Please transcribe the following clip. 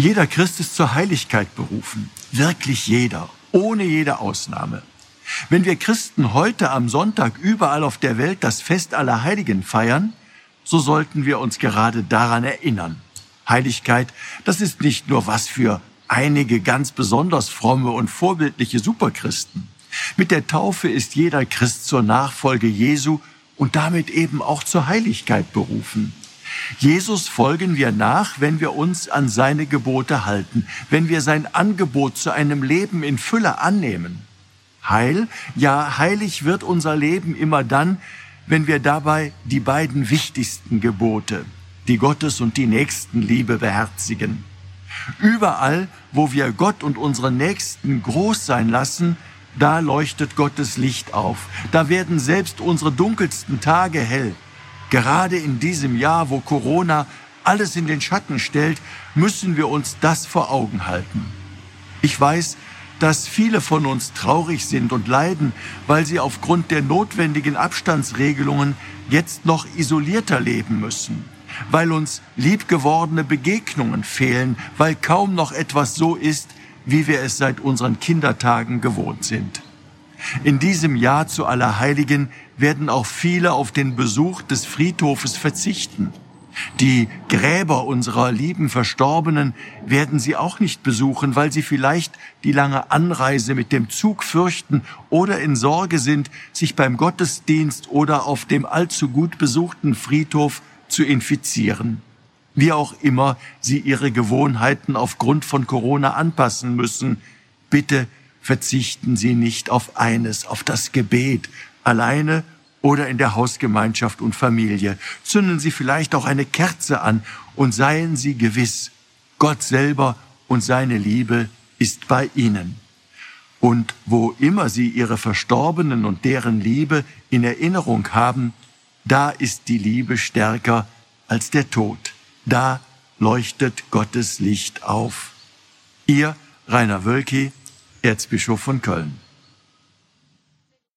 Jeder Christ ist zur Heiligkeit berufen. Wirklich jeder. Ohne jede Ausnahme. Wenn wir Christen heute am Sonntag überall auf der Welt das Fest aller Heiligen feiern, so sollten wir uns gerade daran erinnern. Heiligkeit, das ist nicht nur was für einige ganz besonders fromme und vorbildliche Superchristen. Mit der Taufe ist jeder Christ zur Nachfolge Jesu und damit eben auch zur Heiligkeit berufen. Jesus folgen wir nach, wenn wir uns an seine Gebote halten, wenn wir sein Angebot zu einem Leben in Fülle annehmen. Heil, ja heilig wird unser Leben immer dann, wenn wir dabei die beiden wichtigsten Gebote, die Gottes und die Nächstenliebe beherzigen. Überall, wo wir Gott und unsere Nächsten groß sein lassen, da leuchtet Gottes Licht auf. Da werden selbst unsere dunkelsten Tage hell. Gerade in diesem Jahr, wo Corona alles in den Schatten stellt, müssen wir uns das vor Augen halten. Ich weiß, dass viele von uns traurig sind und leiden, weil sie aufgrund der notwendigen Abstandsregelungen jetzt noch isolierter leben müssen, weil uns liebgewordene Begegnungen fehlen, weil kaum noch etwas so ist, wie wir es seit unseren Kindertagen gewohnt sind. In diesem Jahr zu Allerheiligen werden auch viele auf den Besuch des Friedhofes verzichten. Die Gräber unserer lieben Verstorbenen werden sie auch nicht besuchen, weil sie vielleicht die lange Anreise mit dem Zug fürchten oder in Sorge sind, sich beim Gottesdienst oder auf dem allzu gut besuchten Friedhof zu infizieren. Wie auch immer sie ihre Gewohnheiten aufgrund von Corona anpassen müssen, bitte verzichten Sie nicht auf eines, auf das Gebet, alleine oder in der Hausgemeinschaft und Familie. Zünden Sie vielleicht auch eine Kerze an und seien Sie gewiss, Gott selber und seine Liebe ist bei Ihnen. Und wo immer Sie Ihre Verstorbenen und deren Liebe in Erinnerung haben, da ist die Liebe stärker als der Tod. Da leuchtet Gottes Licht auf. Ihr Rainer Wölki, Erzbischof von Köln.